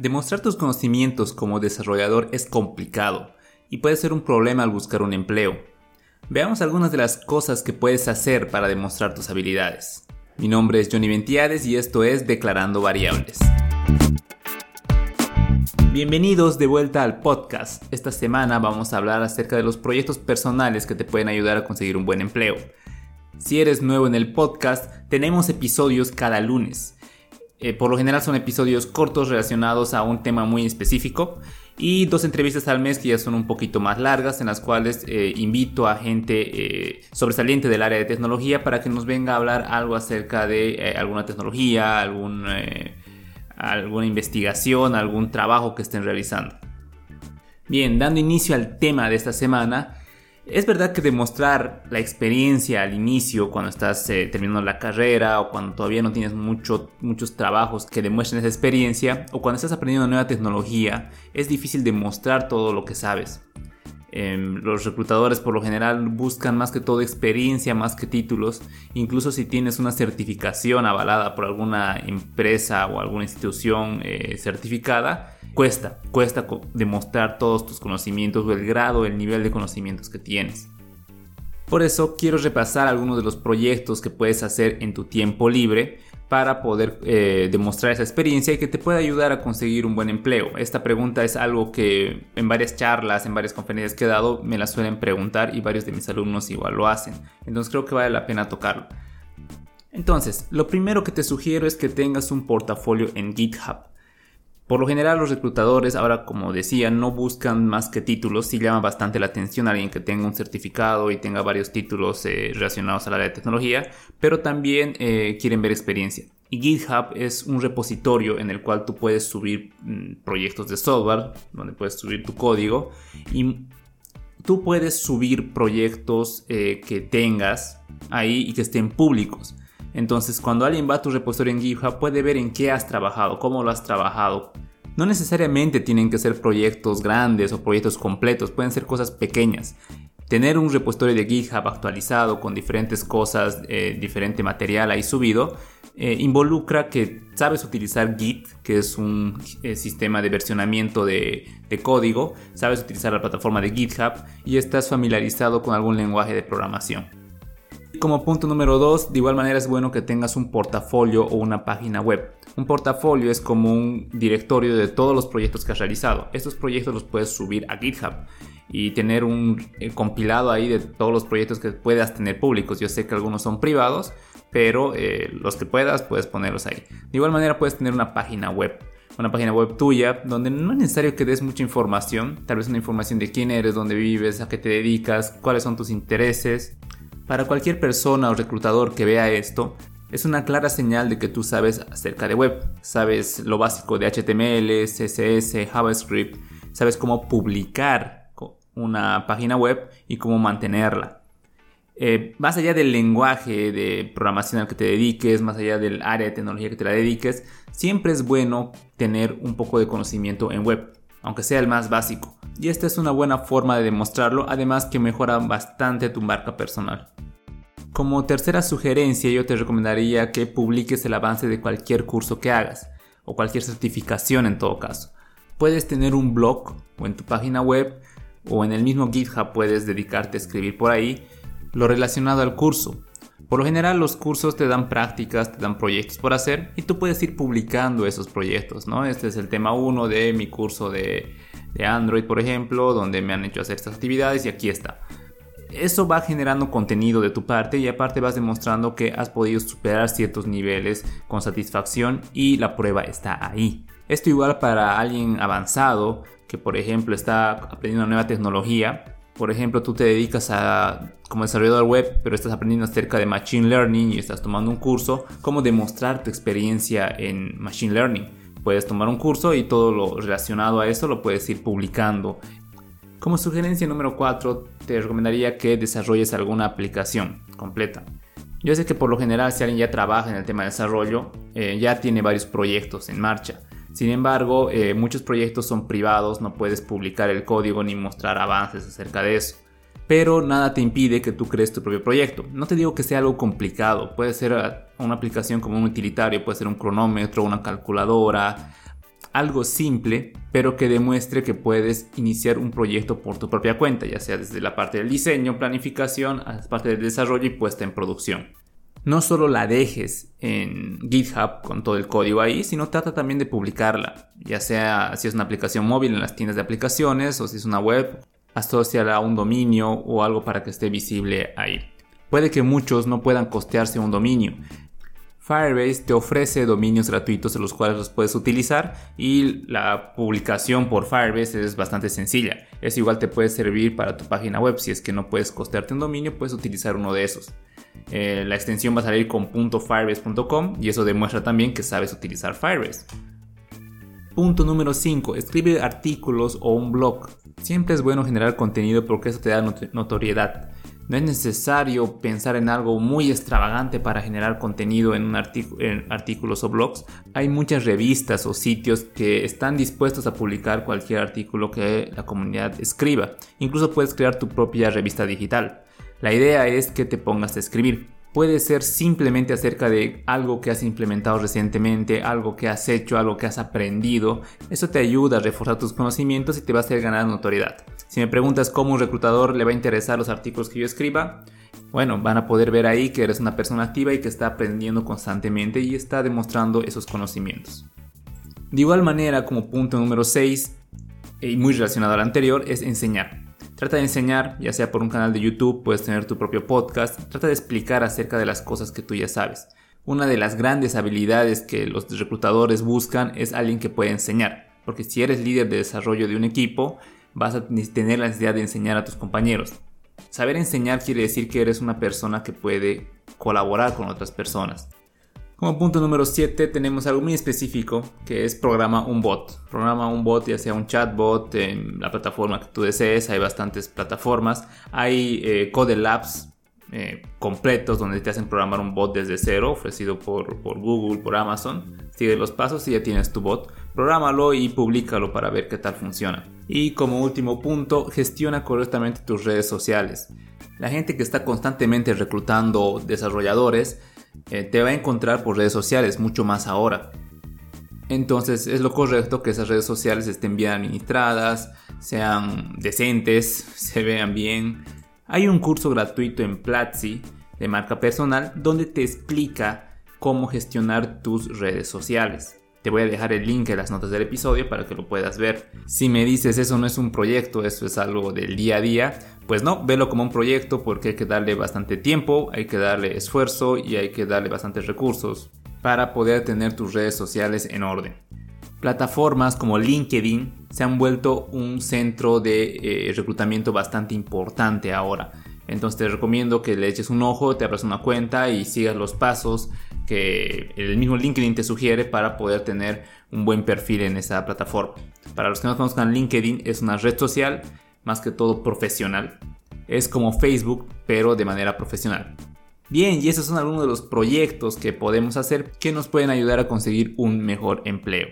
Demostrar tus conocimientos como desarrollador es complicado y puede ser un problema al buscar un empleo. Veamos algunas de las cosas que puedes hacer para demostrar tus habilidades. Mi nombre es Johnny Ventiades y esto es Declarando Variables. Bienvenidos de vuelta al podcast. Esta semana vamos a hablar acerca de los proyectos personales que te pueden ayudar a conseguir un buen empleo. Si eres nuevo en el podcast, tenemos episodios cada lunes. Eh, por lo general son episodios cortos relacionados a un tema muy específico y dos entrevistas al mes que ya son un poquito más largas en las cuales eh, invito a gente eh, sobresaliente del área de tecnología para que nos venga a hablar algo acerca de alguna tecnología, algún, alguna investigación, algún trabajo que estén realizando. Bien, dando inicio al tema de esta semana, es verdad que demostrar la experiencia al inicio, cuando estás eh, terminando la carrera o cuando todavía no tienes mucho, muchos trabajos que demuestren esa experiencia o cuando estás aprendiendo una nueva tecnología, es difícil demostrar todo lo que sabes. Em, los reclutadores por lo general buscan más que todo experiencia, más que títulos. Incluso si tienes una certificación avalada por alguna empresa o alguna institución eh, certificada, cuesta, cuesta demostrar todos tus conocimientos o el grado, el nivel de conocimientos que tienes. Por eso quiero repasar algunos de los proyectos que puedes hacer en tu tiempo libre para poder eh, demostrar esa experiencia y que te pueda ayudar a conseguir un buen empleo. Esta pregunta es algo que en varias charlas, en varias conferencias que he dado, me la suelen preguntar y varios de mis alumnos igual lo hacen. Entonces creo que vale la pena tocarlo. Entonces, lo primero que te sugiero es que tengas un portafolio en GitHub. Por lo general los reclutadores, ahora como decía, no buscan más que títulos, sí llama bastante la atención a alguien que tenga un certificado y tenga varios títulos eh, relacionados al área de tecnología, pero también eh, quieren ver experiencia. Y GitHub es un repositorio en el cual tú puedes subir mm, proyectos de software, donde puedes subir tu código y tú puedes subir proyectos eh, que tengas ahí y que estén públicos. Entonces, cuando alguien va a tu repositorio en GitHub, puede ver en qué has trabajado, cómo lo has trabajado. No necesariamente tienen que ser proyectos grandes o proyectos completos, pueden ser cosas pequeñas. Tener un repositorio de GitHub actualizado con diferentes cosas, eh, diferente material ahí subido, eh, involucra que sabes utilizar Git, que es un eh, sistema de versionamiento de, de, código, sabes utilizar la plataforma de GitHub y estás familiarizado con algún lenguaje de programación. Como punto número 2, de igual manera es bueno que tengas un portafolio o una página web. Un portafolio es como un directorio de todos los proyectos que has realizado. Estos proyectos los puedes subir a GitHub y tener un eh, compilado ahí de todos los proyectos que puedas tener públicos. Yo sé que algunos son privados, pero eh, los que puedas puedes ponerlos ahí. De igual manera puedes tener una página web una página web tuya donde no es necesario que des mucha información, tal vez una información de quién eres, dónde vives, a qué te dedicas, cuáles son tus intereses, para cualquier persona o reclutador que vea esto, es una clara señal de que tú sabes acerca de web, sabes lo básico de HTML, CSS, JavaScript, sabes cómo publicar una página web y cómo mantenerla. Eh, más allá del lenguaje de programación al que te dediques, más allá del área de tecnología que te la dediques, siempre es bueno tener un poco de conocimiento en web, aunque sea el más básico. Y esta es una buena forma de demostrarlo, además que mejora bastante tu marca personal. Como tercera sugerencia, yo te recomendaría que publiques el avance de cualquier curso que hagas, o cualquier certificación en todo caso. Puedes tener un blog o en tu página web o en el mismo GitHub puedes dedicarte a escribir por ahí lo relacionado al curso. Por lo general los cursos te dan prácticas, te dan proyectos por hacer y tú puedes ir publicando esos proyectos, ¿no? Este es el tema 1 de mi curso de, de Android, por ejemplo, donde me han hecho hacer estas actividades y aquí está eso va generando contenido de tu parte y aparte vas demostrando que has podido superar ciertos niveles con satisfacción y la prueba está ahí. Esto igual para alguien avanzado que por ejemplo está aprendiendo una nueva tecnología. Por ejemplo, tú te dedicas a como desarrollador web, pero estás aprendiendo acerca de machine learning y estás tomando un curso, cómo demostrar tu experiencia en machine learning. Puedes tomar un curso y todo lo relacionado a eso lo puedes ir publicando como sugerencia número 4, te recomendaría que desarrolles alguna aplicación completa. Yo sé que por lo general si alguien ya trabaja en el tema de desarrollo, eh, ya tiene varios proyectos en marcha. Sin embargo, eh, muchos proyectos son privados, no puedes publicar el código ni mostrar avances acerca de eso. Pero nada te impide que tú crees tu propio proyecto. No te digo que sea algo complicado, puede ser una aplicación como un utilitario, puede ser un cronómetro, una calculadora, algo simple, pero que demuestre que puedes iniciar un proyecto por tu propia cuenta, ya sea desde la parte del diseño, planificación, hasta la parte del desarrollo y puesta en producción. No solo la dejes en GitHub con todo el código ahí, sino trata también de publicarla, ya sea si es una aplicación móvil en las tiendas de aplicaciones o si es una web, asociala a un dominio o algo para que esté visible ahí. Puede que muchos no puedan costearse un dominio, Firebase te ofrece dominios gratuitos en los cuales los puedes utilizar y la publicación por Firebase es bastante sencilla. Es igual te puede servir para tu página web. Si es que no puedes costearte un dominio, puedes utilizar uno de esos. Eh, la extensión va a salir con .firebase.com y eso demuestra también que sabes utilizar Firebase. Punto número 5. Escribe artículos o un blog. Siempre es bueno generar contenido porque eso te da notoriedad. No es necesario pensar en algo muy extravagante para generar contenido en, artículos o blogs. Hay muchas revistas o sitios que están dispuestos a publicar cualquier artículo que la comunidad escriba. Incluso puedes crear tu propia revista digital. La idea es que te pongas a escribir. Puede ser simplemente acerca de algo que has implementado recientemente, algo que has hecho, algo que has aprendido. Eso te ayuda a reforzar tus conocimientos y te va a hacer ganar notoriedad. Si me preguntas cómo un reclutador le va a interesar los artículos que yo escriba, bueno, van a poder ver ahí que eres una persona activa y que está aprendiendo constantemente y está demostrando esos conocimientos. De igual manera, como punto número 6, y muy relacionado al anterior, es enseñar. Trata de enseñar, ya sea por un canal de YouTube, puedes tener tu propio podcast, trata de explicar acerca de las cosas que tú ya sabes. Una de las grandes habilidades que los reclutadores buscan es alguien que pueda enseñar, porque si eres líder de desarrollo de un equipo, vas a tener la necesidad de enseñar a tus compañeros. Saber enseñar quiere decir que eres una persona que puede colaborar con otras personas. Como punto número 7 tenemos algo muy específico que es programa un bot. Programa un bot, ya sea un chatbot en la plataforma que tú desees. Hay bastantes plataformas. Hay eh, Code Labs eh, completos donde te hacen programar un bot desde cero, ofrecido por, por Google, por Amazon. Sigue los pasos y ya tienes tu bot. Prográmalo y públicalo para ver qué tal funciona. Y como último punto, gestiona correctamente tus redes sociales. La gente que está constantemente reclutando desarrolladores eh, te va a encontrar por redes sociales, mucho más ahora. Entonces es lo correcto que esas redes sociales estén bien administradas, sean decentes, se vean bien, hay un curso gratuito en Platzi de marca personal donde te explica cómo gestionar tus redes sociales. Te voy a dejar el link en las notas del episodio para que lo puedas ver. Si me dices eso no es un proyecto, eso es algo del día a día, pues no, velo como un proyecto porque hay que darle bastante tiempo, hay que darle esfuerzo y hay que darle bastantes recursos para poder tener tus redes sociales en orden. Plataformas como LinkedIn se han vuelto un centro de eh, reclutamiento bastante importante ahora. Entonces te recomiendo que le eches un ojo, te abras una cuenta y sigas los pasos que el mismo LinkedIn te sugiere para poder tener un buen perfil en esa plataforma. Para los que no conozcan, LinkedIn es una red social más que todo profesional. Es como Facebook, pero de manera profesional. Bien, y esos son algunos de los proyectos que podemos hacer que nos pueden ayudar a conseguir un mejor empleo.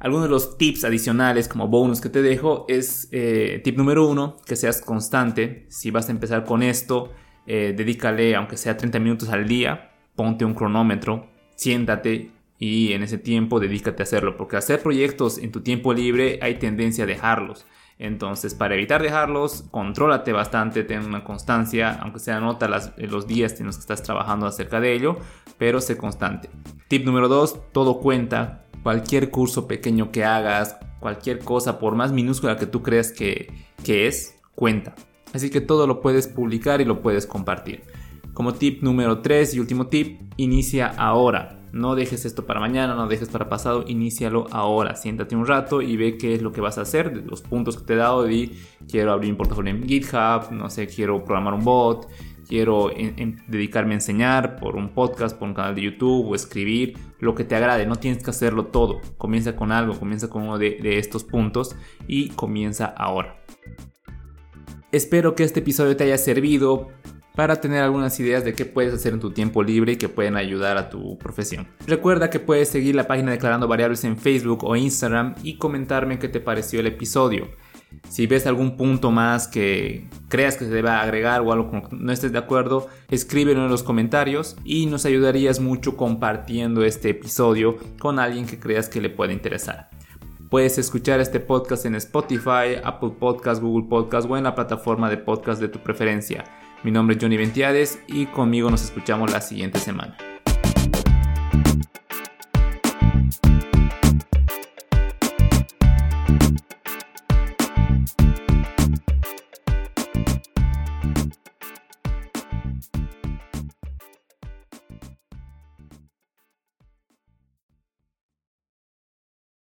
Algunos de los tips adicionales como bonus que te dejo es eh, tip número uno, que seas constante. Si vas a empezar con esto, eh, dedícale aunque sea 30 minutos al día, ponte un cronómetro, siéntate y en ese tiempo dedícate a hacerlo, porque hacer proyectos en tu tiempo libre hay tendencia a dejarlos. Entonces, para evitar dejarlos, contrólate bastante, ten una constancia, aunque sea nota los días en los que estás trabajando acerca de ello, pero sé constante. Tip número 2, todo cuenta cualquier curso pequeño que hagas, cualquier cosa, por más minúscula que tú creas que, que es, cuenta. Así que todo lo puedes publicar y lo puedes compartir. Como tip número 3 y último tip, inicia ahora. No dejes esto para mañana, no dejes para pasado, inícialo ahora. Siéntate un rato y ve qué es lo que vas a hacer, los puntos que te he dado de quiero abrir un portafolio en GitHub, no sé, quiero programar un bot, quiero dedicarme a enseñar por un podcast, por un canal de YouTube o escribir, lo que te agrade, no tienes que hacerlo todo, comienza con algo, comienza con uno de, de estos puntos y comienza ahora. Espero que este episodio te haya servido para tener algunas ideas de qué puedes hacer en tu tiempo libre y que pueden ayudar a tu profesión. Recuerda que puedes seguir la página Declarando Variables en Facebook o Instagram y comentarme qué te pareció el episodio. Si ves algún punto más que creas que se deba agregar o algo con no estés de acuerdo, escríbelo en los comentarios y nos ayudarías mucho compartiendo este episodio con alguien que creas que le pueda interesar. Puedes escuchar este podcast en Spotify, Apple Podcast, Google Podcast o en la plataforma de podcast de tu preferencia. Mi nombre es Johnny Ventiades y conmigo nos escuchamos la siguiente semana.